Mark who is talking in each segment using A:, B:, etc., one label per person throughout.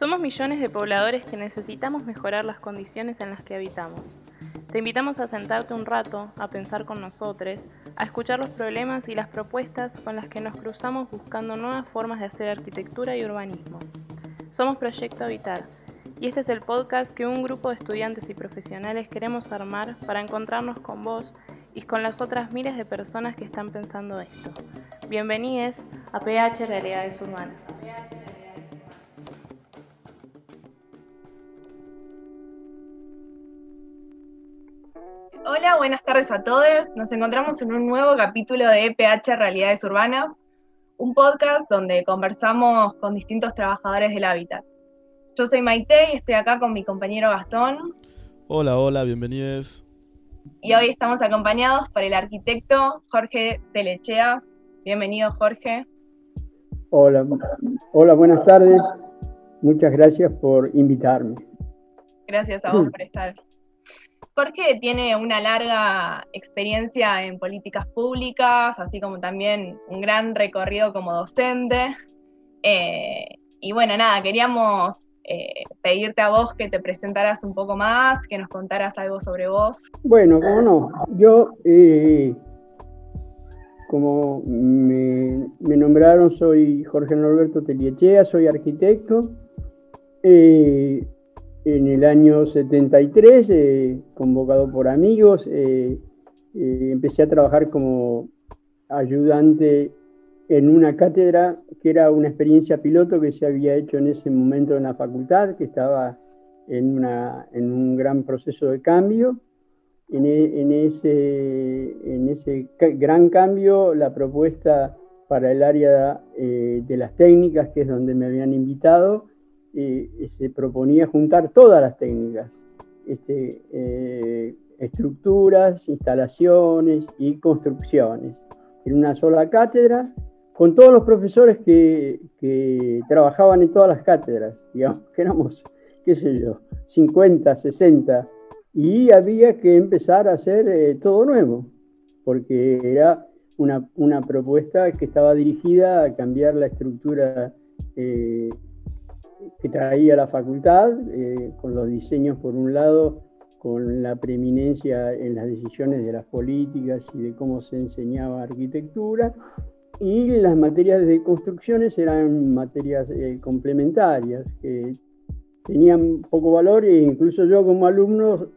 A: Somos millones de pobladores que necesitamos mejorar las condiciones en las que habitamos. Te invitamos a sentarte un rato, a pensar con nosotros, a escuchar los problemas y las propuestas con las que nos cruzamos buscando nuevas formas de hacer arquitectura y urbanismo. Somos Proyecto Habitar y este es el podcast que un grupo de estudiantes y profesionales queremos armar para encontrarnos con vos y con las otras miles de personas que están pensando esto. Bienvenidos a PH Realidades Urbanas.
B: Hola, buenas tardes a todos. Nos encontramos en un nuevo capítulo de EPH Realidades Urbanas, un podcast donde conversamos con distintos trabajadores del hábitat. Yo soy Maite y estoy acá con mi compañero Gastón.
C: Hola, hola, bienvenidos.
B: Y hoy estamos acompañados por el arquitecto Jorge Telechea. Bienvenido, Jorge.
D: Hola, hola, buenas tardes. Muchas gracias por invitarme.
B: Gracias a vos por estar. Jorge tiene una larga experiencia en políticas públicas, así como también un gran recorrido como docente. Eh, y bueno, nada, queríamos eh, pedirte a vos que te presentaras un poco más, que nos contaras algo sobre vos.
D: Bueno, cómo no. Yo, eh, como me, nombraron, soy Jorge Norberto Teliechea, soy arquitecto en el año 73, eh, convocado por amigos, eh, eh, empecé a trabajar como ayudante en una cátedra que era una experiencia piloto que se había hecho en ese momento en la facultad, que estaba en, una, en un gran proceso de cambio. En, e, en, ese, en ese gran cambio, la propuesta para el área de las técnicas, que es donde me habían invitado, se proponía juntar todas las técnicas, este, eh, estructuras, instalaciones y construcciones, en una sola cátedra, con todos los profesores que, trabajaban en todas las cátedras, digamos, que éramos, qué sé yo, 50, 60, y había que empezar a hacer eh, todo nuevo, porque era una, una, propuesta que estaba dirigida a cambiar la estructura eh, que traía la facultad, eh, con los diseños por un lado, con la preeminencia en las decisiones de las políticas y de cómo se enseñaba arquitectura, y las materias de construcciones eran materias eh, complementarias que tenían poco valor e incluso yo como alumno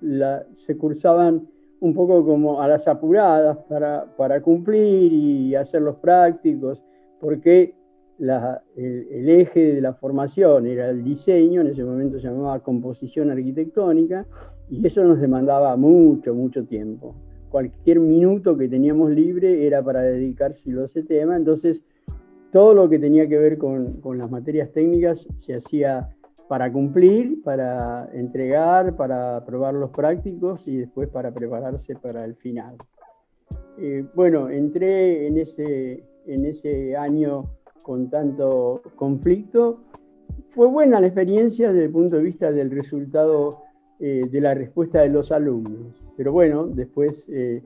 D: se cursaban un poco como a las apuradas para, para cumplir y hacer los prácticos, porque el, eje de la formación era el diseño, en ese momento se llamaba composición arquitectónica, y eso nos demandaba mucho, mucho tiempo. Cualquier minuto que teníamos libre era para dedicárselo a ese tema, entonces todo lo que tenía que ver con, las materias técnicas se hacía para cumplir, para entregar, para probar los prácticos y después para prepararse para el final. Eh, bueno, entré en ese, en ese año con tanto conflicto. Fue buena la experiencia desde el punto de vista del resultado eh, de la respuesta de los alumnos, pero bueno, después eh,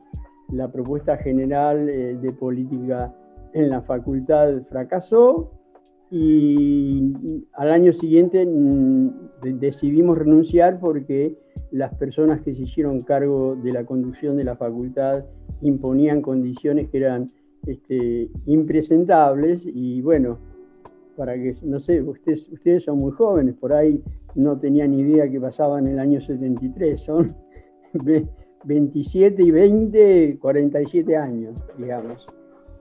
D: la propuesta general eh, de política en la facultad fracasó y al año siguiente mm, decidimos renunciar porque las personas que se hicieron cargo de la conducción de la facultad imponían condiciones que eran este, impresentables y bueno, para que, no sé, ustedes, ustedes son muy jóvenes, por ahí no tenían idea que pasaba en el año 73, son 27 y 20, 47 años, digamos.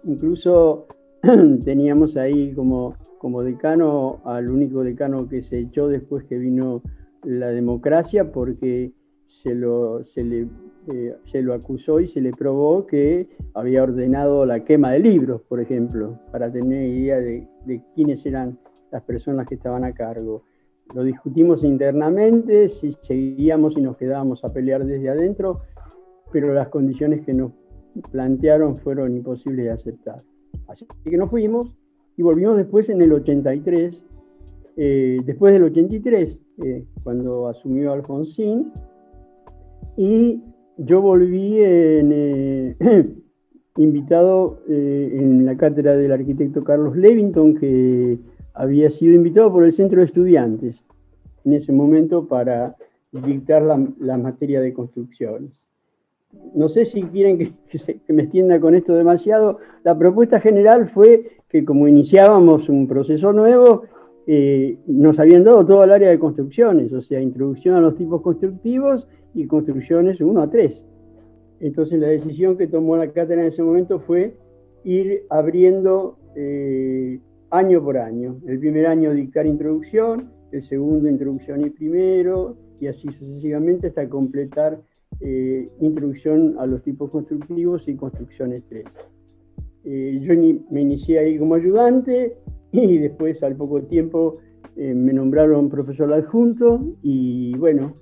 D: Incluso teníamos ahí como, como decano al único decano que se echó después que vino la democracia porque se, lo, se le eh, se lo acusó y se le probó que había ordenado la quema de libros, por ejemplo, para tener idea de, quiénes eran las personas que estaban a cargo. Lo discutimos internamente, si seguíamos y nos quedábamos a pelear desde adentro, pero las condiciones que nos plantearon fueron imposibles de aceptar. Así que nos fuimos y volvimos después en el 83, eh, después del 83, eh, cuando asumió Alfonsín, y yo volví eh, invitado eh, en la cátedra del arquitecto Carlos Levington, que había sido invitado por el centro de estudiantes en ese momento para dictar la, materia de construcciones. No sé si quieren que, me extienda con esto demasiado. La propuesta general fue que como iniciábamos un proceso nuevo, eh, nos habían dado todo el área de construcciones, o sea, introducción a los tipos constructivos y construcciones 1 a 3. Entonces la decisión que tomó la cátedra en ese momento fue ir abriendo eh, año por año. El primer año dictar introducción, el segundo introducción y primero, y así sucesivamente hasta completar eh, introducción a los tipos constructivos y construcciones 3. Eh, yo me inicié ahí como ayudante y después al poco tiempo me nombraron profesor adjunto y bueno,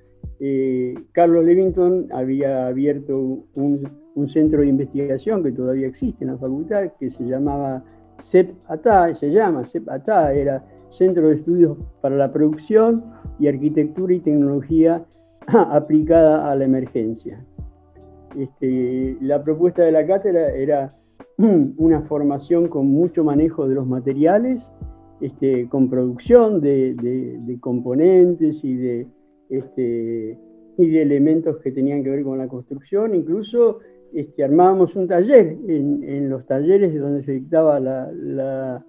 D: Carlos Levington había abierto un, centro de investigación que todavía existe en la facultad que se llamaba CEP-ATA, se llama CEP-ATA, era Centro de Estudios para la Producción y Arquitectura y Tecnología aplicada a la emergencia. Este, la propuesta de la cátedra era una formación con mucho manejo de los materiales, este, con producción de, componentes y de, este, y de elementos que tenían que ver con la construcción, incluso este, armábamos un taller en, los talleres donde se dictaba la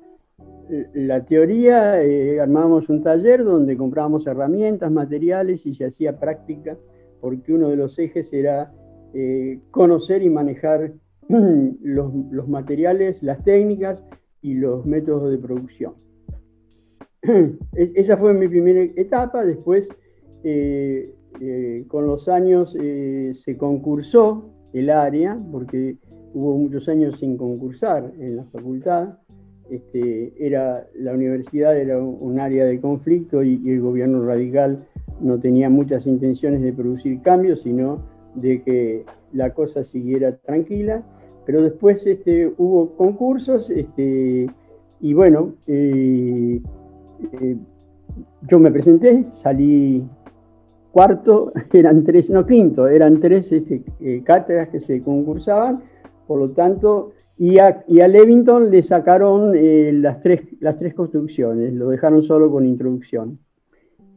D: la teoría, eh, armábamos un taller donde comprábamos herramientas, materiales y se hacía práctica, porque uno de los ejes era eh, conocer y manejar los, materiales, las técnicas y los métodos de producción. esa fue mi primera etapa, después con los años se concursó el área, porque hubo muchos años sin concursar en la facultad, este, era, la universidad era un área de conflicto y, el gobierno radical no tenía muchas intenciones de producir cambios, sino de que la cosa siguiera tranquila. Pero después este, hubo concursos este, y bueno, eh, eh, yo me presenté, salí cuarto, eran tres, no quinto, eran tres este, eh, cátedras que se concursaban, por lo tanto y a, Levington le sacaron eh, las, tres, las tres construcciones, lo dejaron solo con introducción.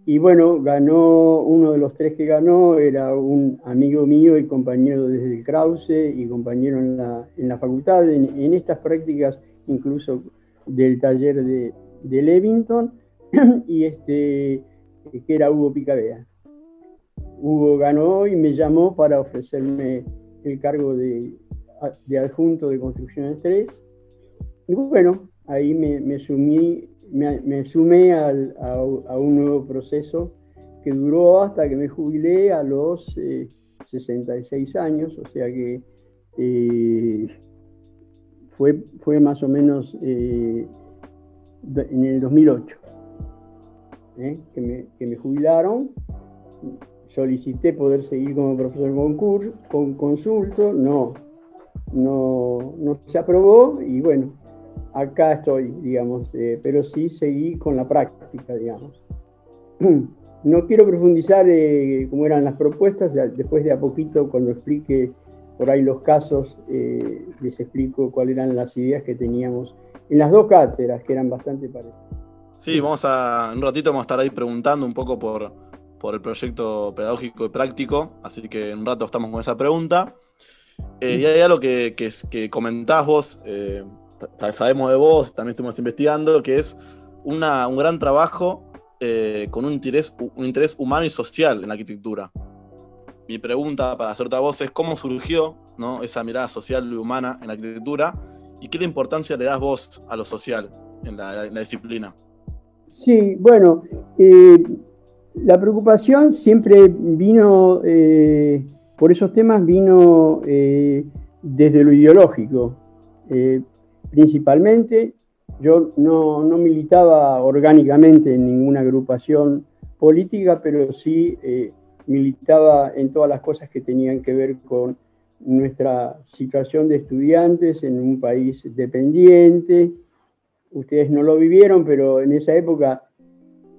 D: Y bueno, ganó, uno de los tres que ganó era un amigo mío y compañero desde el Krause y compañero en la, en la facultad, en, estas prácticas incluso del taller de, de Levington, y este, que era Hugo Picabea. Hugo ganó y me llamó para ofrecerme el cargo de, de adjunto de construcciones 3. Y bueno, ahí me, sumí, me, sumé a, un nuevo proceso que duró hasta que me jubilé a los 66 eh, años, o sea que eh, fue, fue más o menos eh, en el 2008 que me, que, me, jubilaron. Solicité poder seguir como profesor concurso, con consulto, no, no, no se aprobó y bueno, acá estoy, digamos, eh, pero sí seguí con la práctica, digamos. No quiero profundizar eh, cómo eran las propuestas, después de a poquito, cuando explique por ahí los casos, eh, les explico cuáles eran las ideas que teníamos en las dos cátedras, que eran bastante parecidas.
C: Sí, vamos a, un ratito vamos a estar ahí preguntando un poco por, por el proyecto pedagógico y práctico, así que en un rato estamos con esa pregunta. Eh, y hay algo que, que, comentás vos, eh, sabemos de vos, también estuvimos investigando, que es un gran trabajo eh, con un interés, un interés humano y social en la arquitectura. Mi pregunta para hacerte a vos es cómo surgió esa mirada social y humana en la arquitectura y qué importancia le das vos a lo social en la, en la disciplina.
D: Sí, bueno, la preocupación siempre vino por esos temas vino eh, desde lo ideológico. Eh, principalmente, yo no, militaba orgánicamente en ninguna agrupación política, pero sí eh, militaba en todas las cosas que tenían que ver con nuestra situación de estudiantes en un país dependiente. Ustedes no lo vivieron, pero en esa época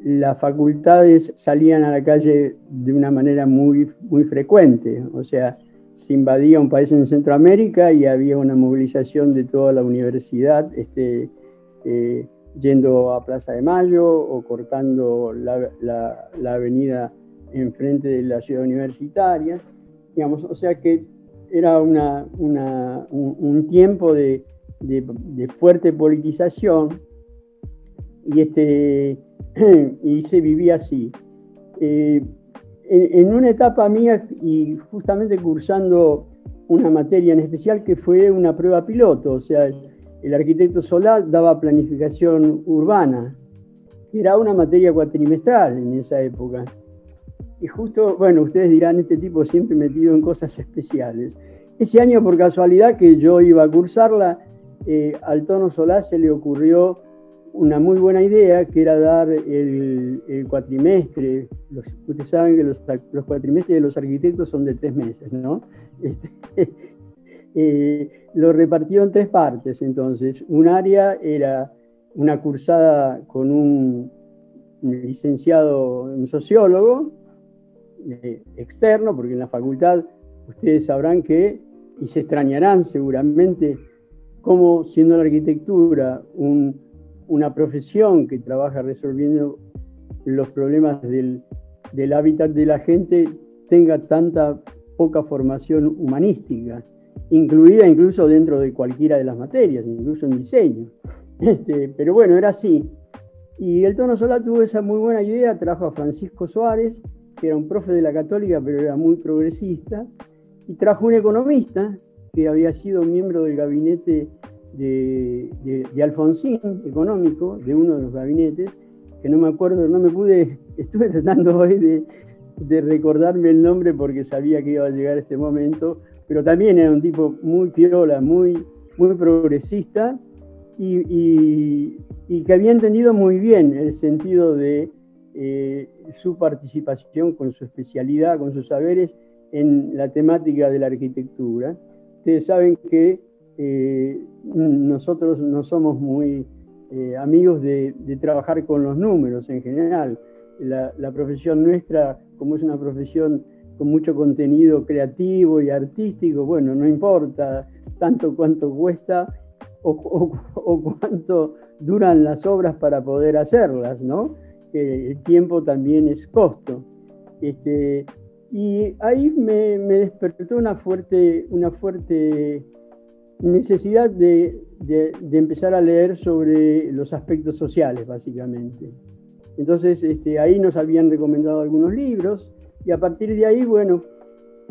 D: las facultades salían a la calle de una manera muy, muy frecuente, o sea, se invadía un país en Centroamérica y había una movilización de toda la universidad este, eh, yendo a Plaza de Mayo o cortando la, avenida enfrente de la ciudad universitaria, digamos, o sea que era una, un, tiempo de, fuerte politización y, este, y se vivía así. Eh, en, en, una etapa mía y justamente cursando una materia en especial que fue una prueba piloto, o sea, el arquitecto Solar daba planificación urbana, que era una materia cuatrimestral en esa época. Y justo, bueno, ustedes dirán, este tipo siempre metido en cosas especiales. Ese año, por casualidad, que yo iba a cursarla, eh, al tono Solar se le ocurrió una muy buena idea, que era dar el, cuatrimestre. ustedes saben que los, cuatrimestres de los arquitectos son de tres meses, ¿no? Este, eh, lo repartió en tres partes. Entonces, un área era una cursada con un licenciado, un sociólogo eh, externo, porque en la facultad ustedes sabrán que, y se extrañarán seguramente, cómo siendo la arquitectura una profesión que trabaja resolviendo los problemas del, del hábitat de la gente, tenga tanta poca formación humanística incluida incluso dentro de cualquiera de las materias, incluso en diseño. Este, pero bueno, era así. Y el Tono Sola tuvo esa muy buena idea, trajo a Francisco Suárez, que era un profe de la Católica, pero era muy progresista, y trajo un economista que había sido miembro del gabinete de, de, Alfonsín, económico, de uno de los gabinetes, que no me acuerdo, no me pude, estuve tratando hoy de, de recordarme el nombre porque sabía que iba a llegar este momento, pero también era un tipo muy piola, muy, muy progresista y, que había entendido muy bien el sentido de eh, su participación con su especialidad, con sus saberes en la temática de la arquitectura. Ustedes saben que eh, nosotros no somos muy eh, amigos de, trabajar con los números en general. La, profesión nuestra, como es una profesión con mucho contenido creativo y artístico, bueno, no importa tanto cuánto cuesta o, cuánto duran las obras para poder hacerlas, ¿no? Que el tiempo también es costo. Este, y ahí me, despertó una fuerte, una fuerte necesidad de, empezar a leer sobre los aspectos sociales, básicamente. Entonces, este, ahí nos habían recomendado algunos libros, y a partir de ahí, bueno,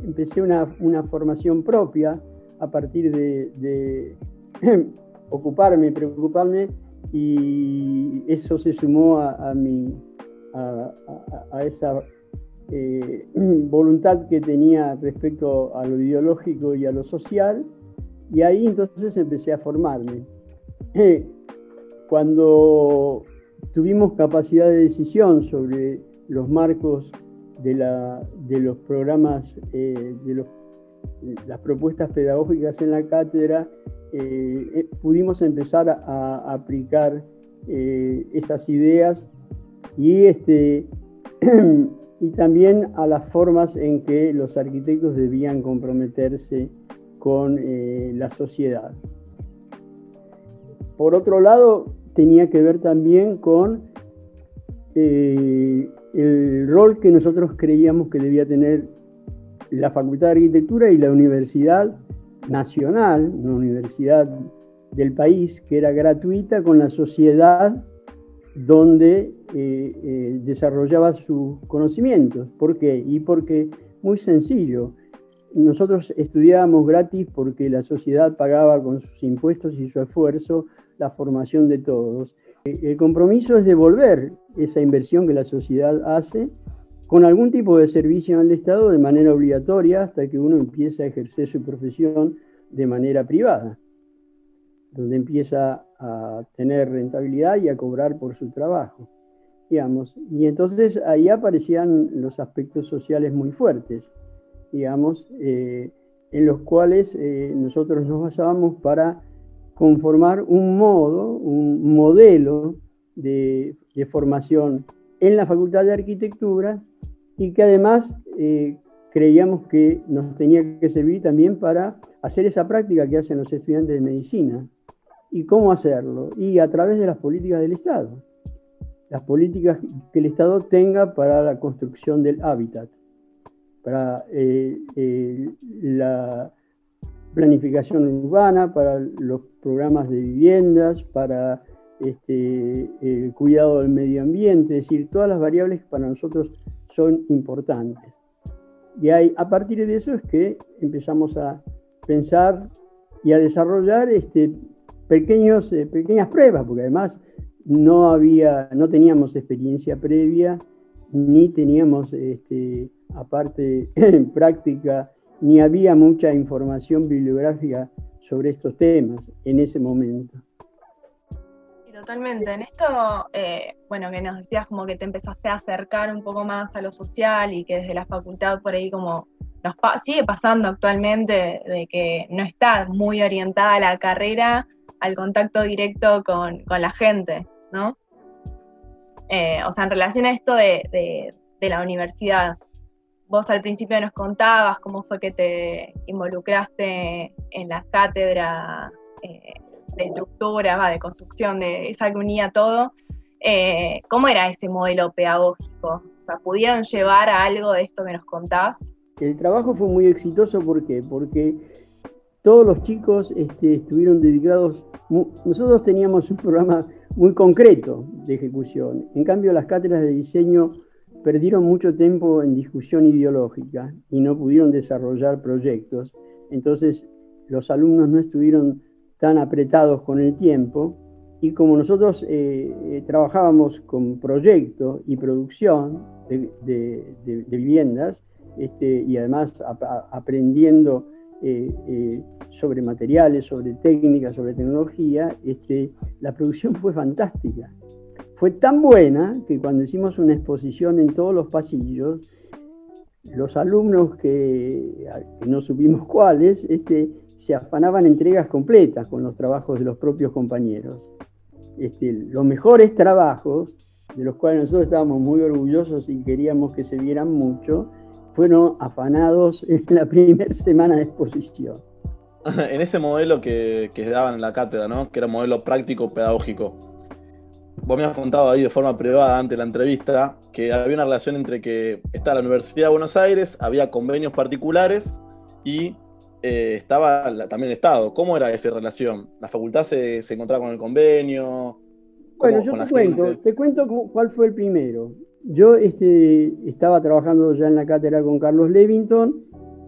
D: empecé una, formación propia a partir de, ocuparme, preocuparme, y eso se sumó a, mi, a, esa eh, voluntad que tenía respecto a lo ideológico y a lo social, y ahí entonces empecé a formarme. Cuando tuvimos capacidad de decisión sobre los marcos de, la, de los programas, eh, de las propuestas pedagógicas en la cátedra, eh, eh, pudimos empezar a, aplicar esas ideas y, este, y también a las formas en que los arquitectos debían comprometerse con la sociedad. Por otro lado, tenía que ver también con el rol que nosotros creíamos que debía tener la Facultad de Arquitectura y la Universidad Nacional, una universidad del país que era gratuita con la sociedad donde eh, eh, desarrollaba sus conocimientos. ¿Por qué? Y porque, muy sencillo, nosotros estudiábamos gratis porque la sociedad pagaba con sus impuestos y su esfuerzo la formación de todos. El compromiso es devolver esa inversión que la sociedad hace con algún tipo de servicio el Estado de manera obligatoria hasta que uno empieza a ejercer su profesión de manera privada, donde empieza a tener rentabilidad y a cobrar por su trabajo. Digamos. Y entonces ahí aparecían los aspectos sociales muy fuertes, digamos, eh, en los cuales eh, nosotros nos basábamos para conformar un modo, un modelo de, formación en la Facultad de Arquitectura y que además eh, creíamos que nos tenía que servir también para hacer esa práctica que hacen los estudiantes de medicina. ¿Y cómo hacerlo? Y a través de las políticas del Estado. Las políticas que el Estado tenga para la construcción del hábitat, para eh, eh, la planificación urbana, para los programas de viviendas, para este, el cuidado del medio ambiente, es decir, todas las variables que para nosotros son importantes. Y hay, a partir de eso es que empezamos a pensar y a desarrollar este, pequeños, eh, pequeñas pruebas, porque además no, había, no teníamos experiencia previa, ni teníamos, este, aparte, en práctica, ni había mucha información bibliográfica sobre estos temas en ese momento.
B: Totalmente. En esto, eh, bueno, que nos decías como que te empezaste a acercar un poco más a lo social y que desde la facultad por ahí como nos sigue pasando actualmente de que no está muy orientada la carrera al contacto directo con, la gente, ¿no? Eh, o sea, en relación a esto de, la universidad, vos al principio nos contabas cómo fue que te involucraste en la cátedra eh, de estructura, de construcción, de esa que unía todo. Eh, ¿Cómo era ese modelo pedagógico? O sea, ¿pudieron llevar a algo de esto que nos contás?
D: El trabajo fue muy exitoso, ¿por qué? Porque todos los chicos este, estuvieron dedicados, nosotros teníamos un programa muy concreto de ejecución, en cambio las cátedras de diseño perdieron mucho tiempo en discusión ideológica y no pudieron desarrollar proyectos, entonces los alumnos no estuvieron tan apretados con el tiempo y como nosotros eh, eh, trabajábamos con proyecto y producción de, viviendas este, y además aprendiendo eh, sobre materiales, sobre técnicas, sobre tecnología, este, la producción fue fantástica. Fue tan buena que cuando hicimos una exposición en todos los pasillos, los alumnos que, que no supimos cuáles, este, se afanaban entregas completas con los trabajos de los propios compañeros. Este, los mejores trabajos, de los cuales nosotros estábamos muy orgullosos y queríamos que se vieran mucho, fueron afanados en la primera semana de exposición.
C: En ese modelo que, que daban en la cátedra, ¿no? que era un modelo práctico pedagógico, vos me has contado ahí de forma privada ante la entrevista que había una relación entre que está la Universidad de Buenos Aires, había convenios particulares y eh, estaba también el Estado. ¿Cómo era esa relación? ¿La facultad se, encontraba con el convenio?
D: Bueno, yo te cuento, te cuento cuál fue el primero. Yo este, estaba trabajando ya en la cátedra con Carlos Levington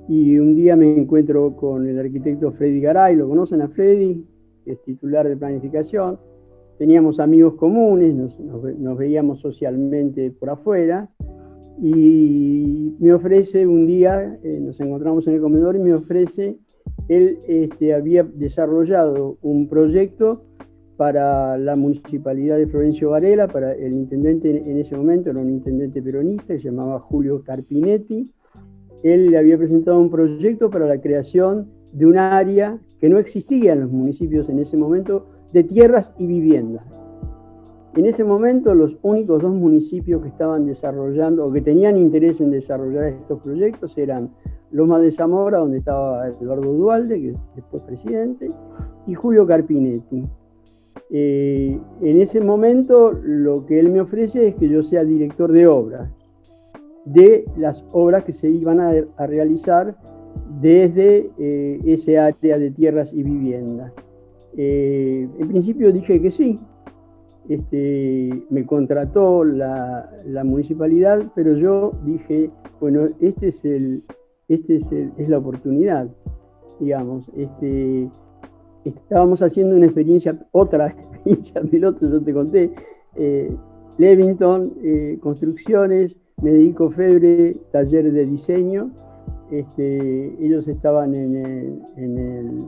D: y un día me encuentro con el arquitecto Freddy Garay, ¿lo conocen a Freddy? es titular de planificación. Teníamos amigos comunes, nos veíamos socialmente por afuera y me ofrece un día, eh, nos encontramos en el comedor y me ofrece, él este, había desarrollado un proyecto para la municipalidad de Florencio Varela, para el intendente en ese momento, era un intendente peronista, se llamaba Julio Carpinetti. Él le había presentado un proyecto para la creación de un área que no existía en los municipios en ese momento, de tierras y viviendas. En ese momento los únicos dos municipios que estaban desarrollando o que tenían interés en desarrollar estos proyectos eran Loma de Zamora, donde estaba Eduardo Dualde, que después presidente, y Julio Carpinetti. Eh, en ese momento lo que él me ofrece es que yo sea director de obras, de las obras que se iban a, realizar desde eh, ese área de tierras y viviendas. Eh, en principio dije que sí, este, me contrató la, municipalidad, pero yo dije, bueno, este es este es, es la oportunidad, digamos. Este, estábamos haciendo una experiencia, otra experiencia piloto, yo te conté, eh, Levington, eh, construcciones, Mederico Febre, taller de diseño. Este, ellos estaban en el, en el,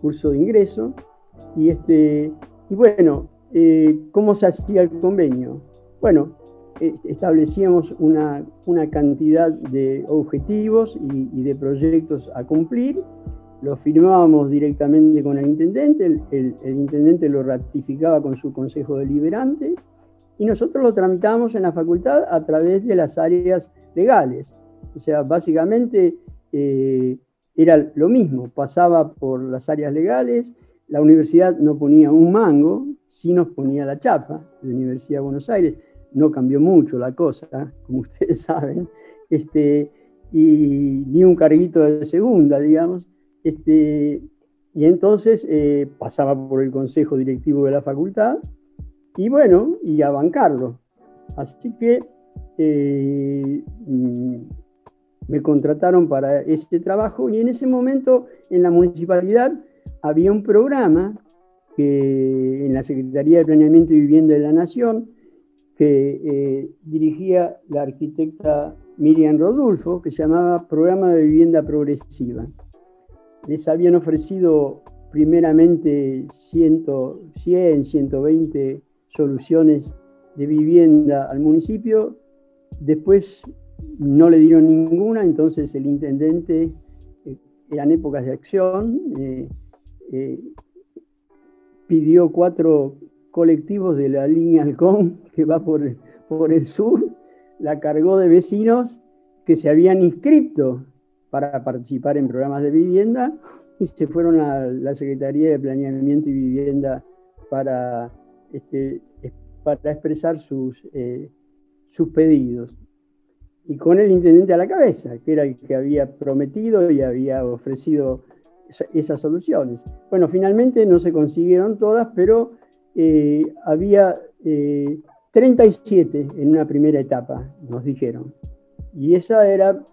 D: curso de ingreso y, este, y bueno, eh, ¿Cómo se hacía el convenio? Bueno, eh, establecíamos una, cantidad de objetivos y, de proyectos a cumplir, lo firmábamos directamente con el intendente, el, intendente lo ratificaba con su consejo deliberante y nosotros lo tramitábamos en la facultad a través de las áreas legales. O sea, básicamente eh, era lo mismo, pasaba por las áreas legales, la universidad no ponía un mango, sí nos ponía la chapa, la Universidad de Buenos Aires, no cambió mucho la cosa, como ustedes saben, este, y ni un carguito de segunda, digamos, este, y entonces eh, pasaba por el consejo directivo de la facultad, y bueno, y a bancarlo. Así que eh, mm, me contrataron para este trabajo y en ese momento en la municipalidad había un programa que en la Secretaría de Planeamiento y Vivienda de la Nación que eh, dirigía la arquitecta Miriam Rodulfo, que se llamaba Programa de Vivienda Progresiva. Les habían ofrecido primeramente 100, 100 120 soluciones de vivienda al municipio, después no le dieron ninguna, entonces el intendente, eh, eran épocas de acción, eh, eh, pidió cuatro colectivos de la línea Halcón, que va por, por el sur, la cargó de vecinos que se habían inscrito para participar en programas de vivienda y se fueron a la Secretaría de Planeamiento y Vivienda para, este, para expresar sus, sus pedidos y con el intendente a la cabeza, que era el que había prometido y había ofrecido esas soluciones. Bueno, finalmente no se consiguieron todas, pero eh, había 37 eh, en una primera etapa, nos dijeron. Y esa era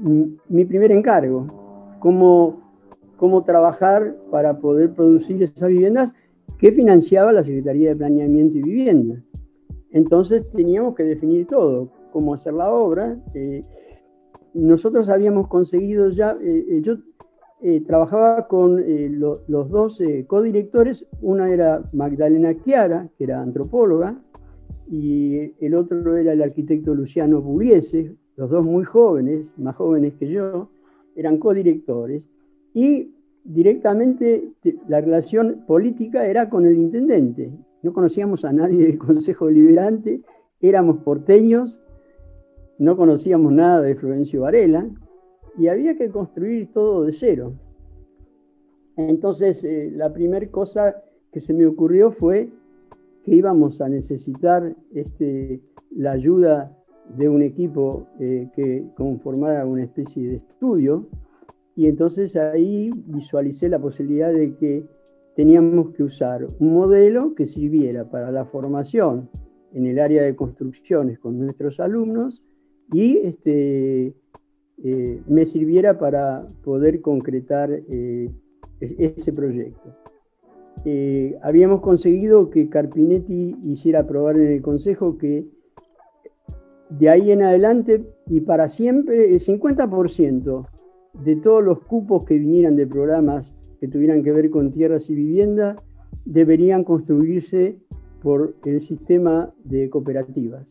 D: mi primer encargo, cómo, cómo trabajar para poder producir esas viviendas que financiaba la Secretaría de Planeamiento y Vivienda. Entonces teníamos que definir todo, cómo hacer la obra. Eh, nosotros habíamos conseguido ya, eh, eh, yo trabajaba con los dos codirectores, una era Magdalena Chiara, que era antropóloga, y el otro era el arquitecto Luciano Pugliese, los dos muy jóvenes, más jóvenes que yo, eran codirectores, y directamente la relación política era con el intendente. No conocíamos a nadie del Consejo Deliberante, éramos porteños no conocíamos nada de Florencio Varela y había que construir todo de cero. Entonces, eh, la primera cosa que se me ocurrió fue que íbamos a necesitar este, la ayuda de un equipo eh, que conformara una especie de estudio y entonces ahí visualicé la posibilidad de que teníamos que usar un modelo que sirviera para la formación en el área de construcciones con nuestros alumnos y este, eh, me sirviera para poder concretar eh, ese proyecto. Habíamos conseguido que Carpinetti hiciera aprobar en el Consejo que de ahí en adelante y para siempre el 50% de todos los cupos que vinieran de programas que tuvieran que ver con tierras y vivienda deberían construirse por el sistema de cooperativas.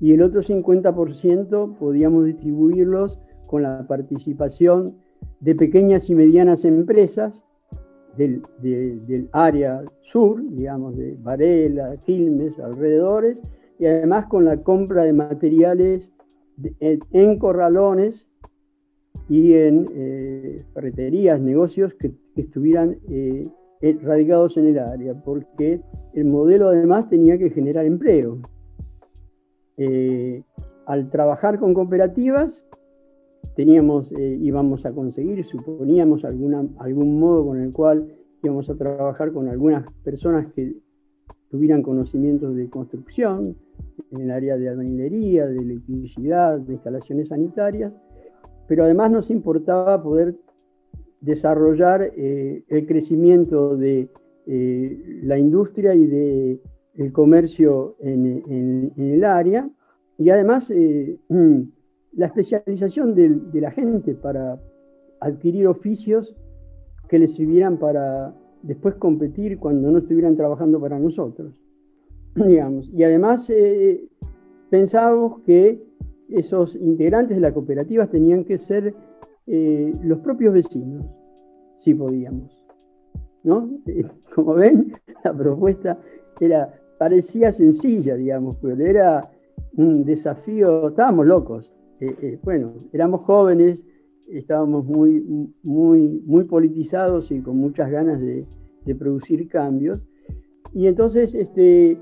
D: Y el otro 50% podíamos distribuirlos con la participación de pequeñas y medianas empresas del, área sur, digamos, de Varela, Quilmes, alrededores, y además con la compra de materiales en, corralones y en eh, ferreterías, negocios que, estuvieran eh, radicados en el área, porque el modelo además tenía que generar empleo. Eh, al trabajar con cooperativas, teníamos, eh, íbamos a conseguir, suponíamos alguna, algún modo con el cual íbamos a trabajar con algunas personas que tuvieran conocimientos de construcción, en el área de albañilería, de electricidad, de instalaciones sanitarias, pero además nos importaba poder desarrollar eh, el crecimiento de la industria y de el comercio en, el área y además eh, la especialización de, la gente para adquirir oficios que les sirvieran para después competir cuando no estuvieran trabajando para nosotros, digamos. Y además eh, pensábamos que esos integrantes de la cooperativa tenían que ser eh, los propios vecinos, si podíamos. ¿no? Como ven, la propuesta era parecía sencilla, digamos, pero era un desafío, estábamos locos. Eh, eh, bueno, éramos jóvenes, estábamos muy, muy, muy politizados y con muchas ganas de, de producir cambios. Y entonces este,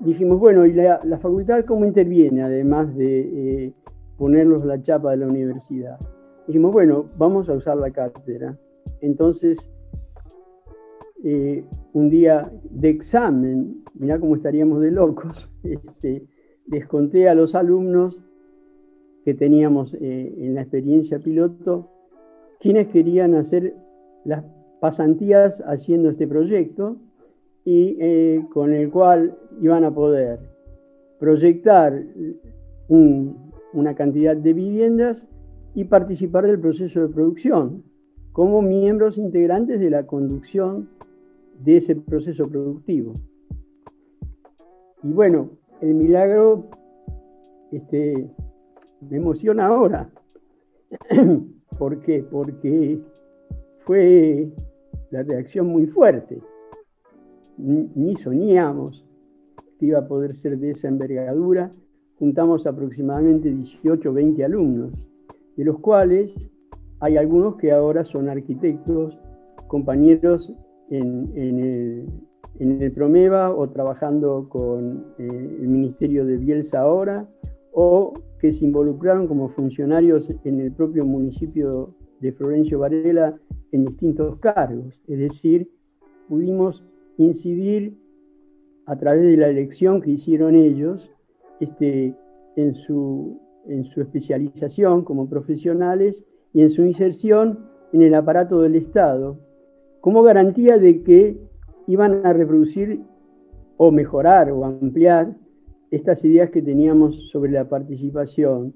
D: dijimos, bueno, ¿y la, facultad cómo interviene además de eh, ponernos la chapa de la universidad? Dijimos, bueno, vamos a usar la cátedra. Entonces, eh, un día de examen, mirá cómo estaríamos de locos, este, les conté a los alumnos que teníamos eh, en la experiencia piloto, quienes querían hacer las pasantías haciendo este proyecto y eh, con el cual iban a poder proyectar una cantidad de viviendas y participar del proceso de producción como miembros integrantes de la conducción de ese proceso productivo. Y bueno, el milagro este, me emociona ahora. ¿Por qué? Porque fue la reacción muy fuerte. Ni soñamos que iba a poder ser de esa envergadura. Juntamos aproximadamente 18 o 20 alumnos, de los cuales hay algunos que ahora son arquitectos, compañeros en, el, Promeva o trabajando con eh, el Ministerio de Bielsa ahora, o que se involucraron como funcionarios en el propio municipio de Florencio Varela en distintos cargos. Es decir, pudimos incidir a través de la elección que hicieron ellos este, en, su, en su especialización como profesionales y en su inserción en el aparato del Estado, como garantía de que iban a reproducir o mejorar o ampliar estas ideas que teníamos sobre la participación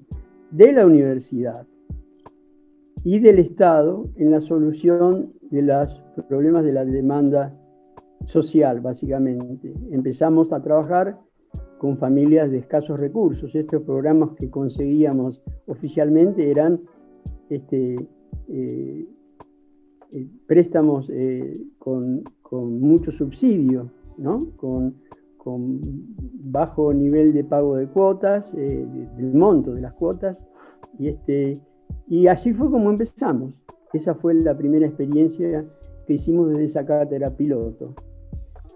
D: de la universidad y del Estado en la solución de los problemas de la demanda social, básicamente. Empezamos a trabajar con familias de escasos recursos. Estos programas que conseguíamos oficialmente eran este, eh, eh, préstamos eh, con, mucho subsidio, con, bajo nivel de pago de cuotas, del monto de las cuotas, y, este, y así fue como empezamos. Esa fue la primera experiencia que hicimos desde esa cátedra piloto,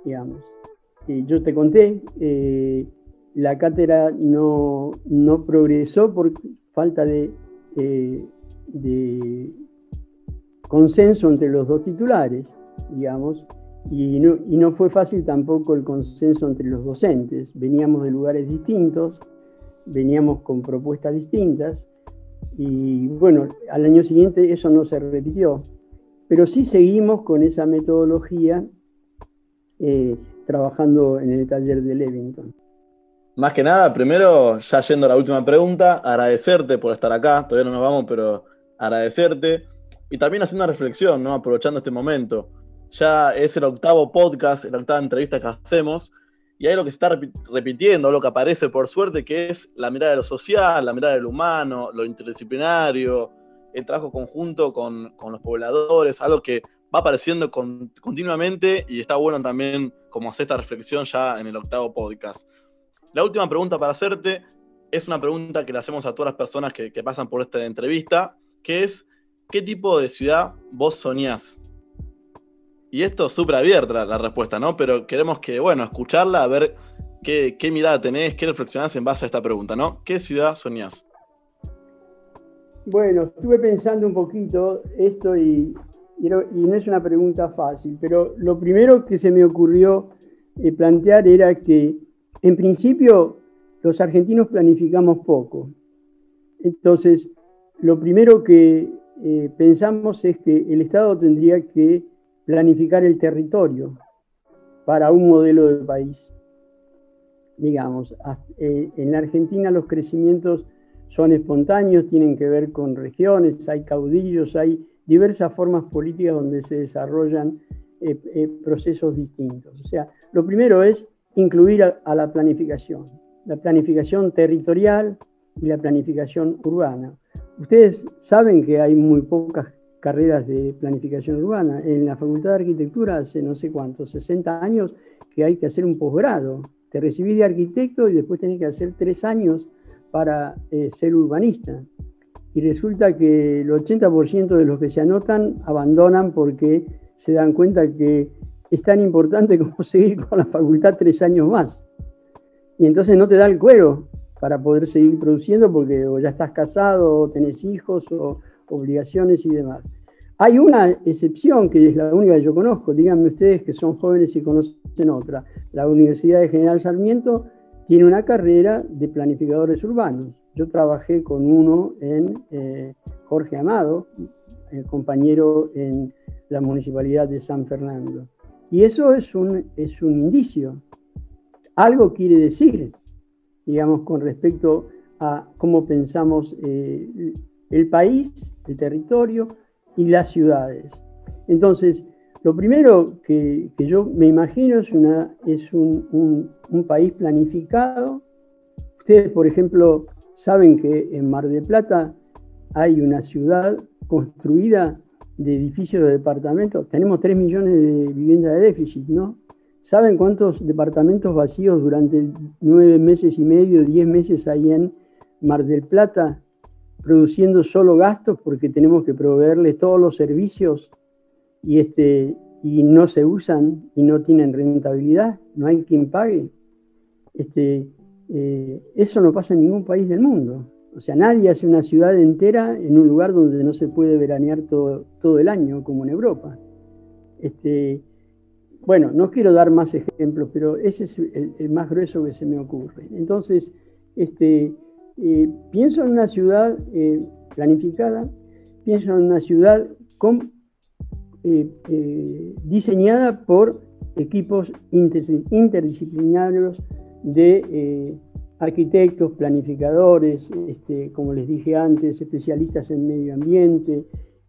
D: digamos. yo te conté, la cátedra no, no progresó por falta de de consenso entre los dos titulares, digamos, y no, y no, fue fácil tampoco el consenso entre los docentes. Veníamos de lugares distintos, veníamos con propuestas distintas, y bueno, al año siguiente eso no se repitió, pero sí seguimos con esa metodología eh, trabajando en el taller de Levington.
C: Más que nada, primero, ya yendo a la última pregunta, agradecerte por estar acá, todavía no nos vamos, pero agradecerte y también hacer una reflexión, ¿no? Aprovechando este momento. Ya es el octavo podcast, la octava entrevista que hacemos, y hay lo que se está repitiendo, lo que aparece por suerte, que es la mirada de lo social, la mirada del humano, lo interdisciplinario, el trabajo conjunto con, los pobladores, algo que va apareciendo continuamente y está bueno también como hacer esta reflexión ya en el octavo podcast. La última pregunta para hacerte es una pregunta que le hacemos a todas las personas que, pasan por esta entrevista, que es ¿qué tipo de ciudad vos soñás? Y esto es súper abierta la, respuesta, ¿no? Pero queremos que, bueno, escucharla, a ver qué, mirada tenés, qué reflexionás en base a esta pregunta, ¿no? ¿Qué ciudad soñás?
D: Bueno, estuve pensando un poquito esto y, no es una pregunta fácil, pero lo primero que se me ocurrió eh, plantear era que, en principio, los argentinos planificamos poco. Entonces, lo primero que eh, pensamos es que el Estado tendría que planificar el territorio para un modelo de país. Digamos, eh, en la Argentina los crecimientos son espontáneos, tienen que ver con regiones, hay caudillos, hay diversas formas políticas donde se desarrollan eh, procesos distintos. O sea, lo primero es incluir a la planificación, la planificación territorial y la planificación urbana. Ustedes saben que hay muy pocas carreras de planificación urbana. En la Facultad de Arquitectura hace no sé cuántos, 60 años, que hay que hacer un posgrado. Te recibís de arquitecto y después tenés que hacer tres años para eh, ser urbanista. Y resulta que el 80% de los que se anotan abandonan porque se dan cuenta que es tan importante como seguir con la facultad tres años más. Y entonces no te da el cuero para poder seguir produciendo porque o ya estás casado, o tenés hijos, o obligaciones y demás. Hay una excepción que es la única que yo conozco, díganme ustedes que son jóvenes y conocen otra. La Universidad de General Sarmiento tiene una carrera de planificadores urbanos. Yo trabajé con uno en eh, Jorge Amado, el compañero en la Municipalidad de San Fernando. Y eso es un, es un indicio. Algo quiere decir, digamos, con respecto a cómo pensamos eh, el país, el territorio, y las ciudades. Entonces, lo primero que, yo me imagino es, un, país planificado. Ustedes, por ejemplo, saben que en Mar del Plata hay una ciudad construida de edificios de departamentos. Tenemos 3 millones de viviendas de déficit, ¿no? ¿Saben cuántos departamentos vacíos durante nueve meses y medio, diez meses hay en Mar del Plata? produciendo solo gastos porque tenemos que proveerles todos los servicios y, este, y no se usan y no tienen rentabilidad, no hay quien pague. Este, eh, eso no pasa en ningún país del mundo. O sea, nadie hace una ciudad entera en un lugar donde no se puede veranear todo, todo el año, como en Europa. Este, bueno, no quiero dar más ejemplos, pero ese es el, más grueso que se me ocurre. Entonces, este, eh, pienso en una ciudad eh, planificada, pienso en una ciudad eh, diseñada por equipos interdisciplinarios de arquitectos, planificadores, este, como les dije antes, especialistas en medio ambiente,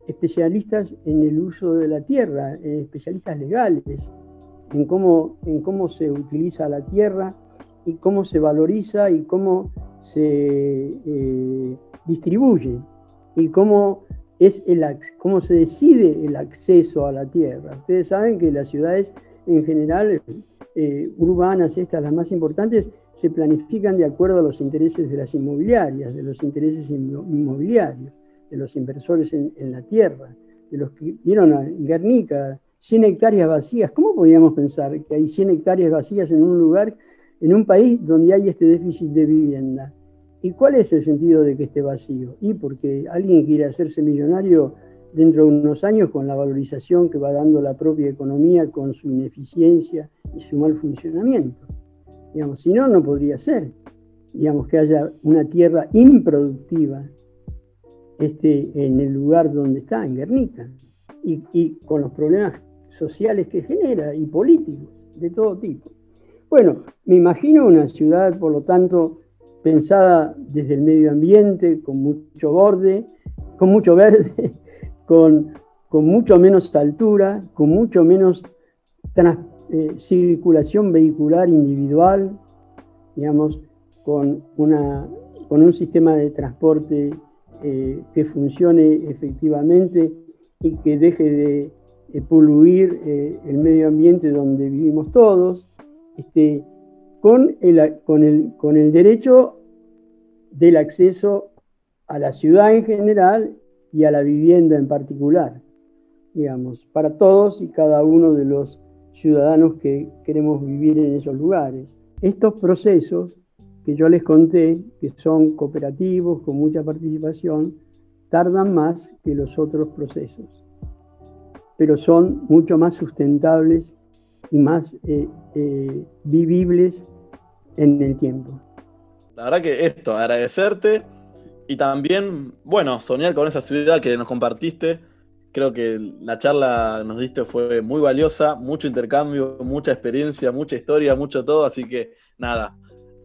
D: especialistas en el uso de la tierra, especialistas legales, en cómo, en cómo se utiliza la tierra y cómo se valoriza y cómo se eh, distribuye y cómo, es el, cómo se decide el acceso a la tierra. Ustedes saben que las ciudades en general, eh, urbanas, estas las más importantes, se planifican de acuerdo a los intereses de las inmobiliarias, de los intereses inmobiliarios, de los inversores en, la tierra, de los que vieron a Guernica, 100 hectáreas vacías. ¿Cómo podíamos pensar que hay 100 hectáreas vacías en un lugar en un país donde hay este déficit de vivienda. ¿Y cuál es el sentido de que esté vacío? Y porque alguien quiere hacerse millonario dentro de unos años con la valorización que va dando la propia economía, con su ineficiencia y su mal funcionamiento. Digamos, si no, no podría ser. Digamos que haya una tierra improductiva este, en el lugar donde está, en Guernica, y, y con los problemas sociales que genera y políticos de todo tipo. Bueno, me imagino una ciudad, por lo tanto, pensada desde el medio ambiente, con mucho borde, con mucho verde, con, mucho menos altura, con mucho menos eh, circulación vehicular individual, digamos, con, una, con un sistema de transporte eh, que funcione efectivamente y que deje de, poluir eh, el medio ambiente donde vivimos todos, este, con, el, con, el, con el derecho del acceso a la ciudad en general y a la vivienda en particular, digamos, para todos y cada uno de los ciudadanos que queremos vivir en esos lugares. Estos procesos que yo les conté, que son cooperativos, con mucha participación, tardan más que los otros procesos, pero son mucho más sustentables y más eh, eh, vivibles en el tiempo.
C: La verdad que esto, agradecerte y también, bueno, soñar con esa ciudad que nos compartiste. Creo que la charla que nos diste fue muy valiosa, mucho intercambio, mucha experiencia, mucha historia, mucho todo. Así que nada,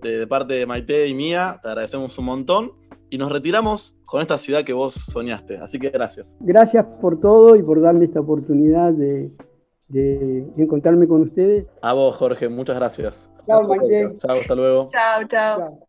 C: de, parte de Maite y mía, te agradecemos un montón y nos retiramos con esta ciudad que vos soñaste. Así que gracias.
D: Gracias por todo y por darme esta oportunidad de, de encontrarme con ustedes.
C: A vos, Jorge, muchas gracias.
D: Chao.
C: Chao, hasta luego.
B: Chao, chao.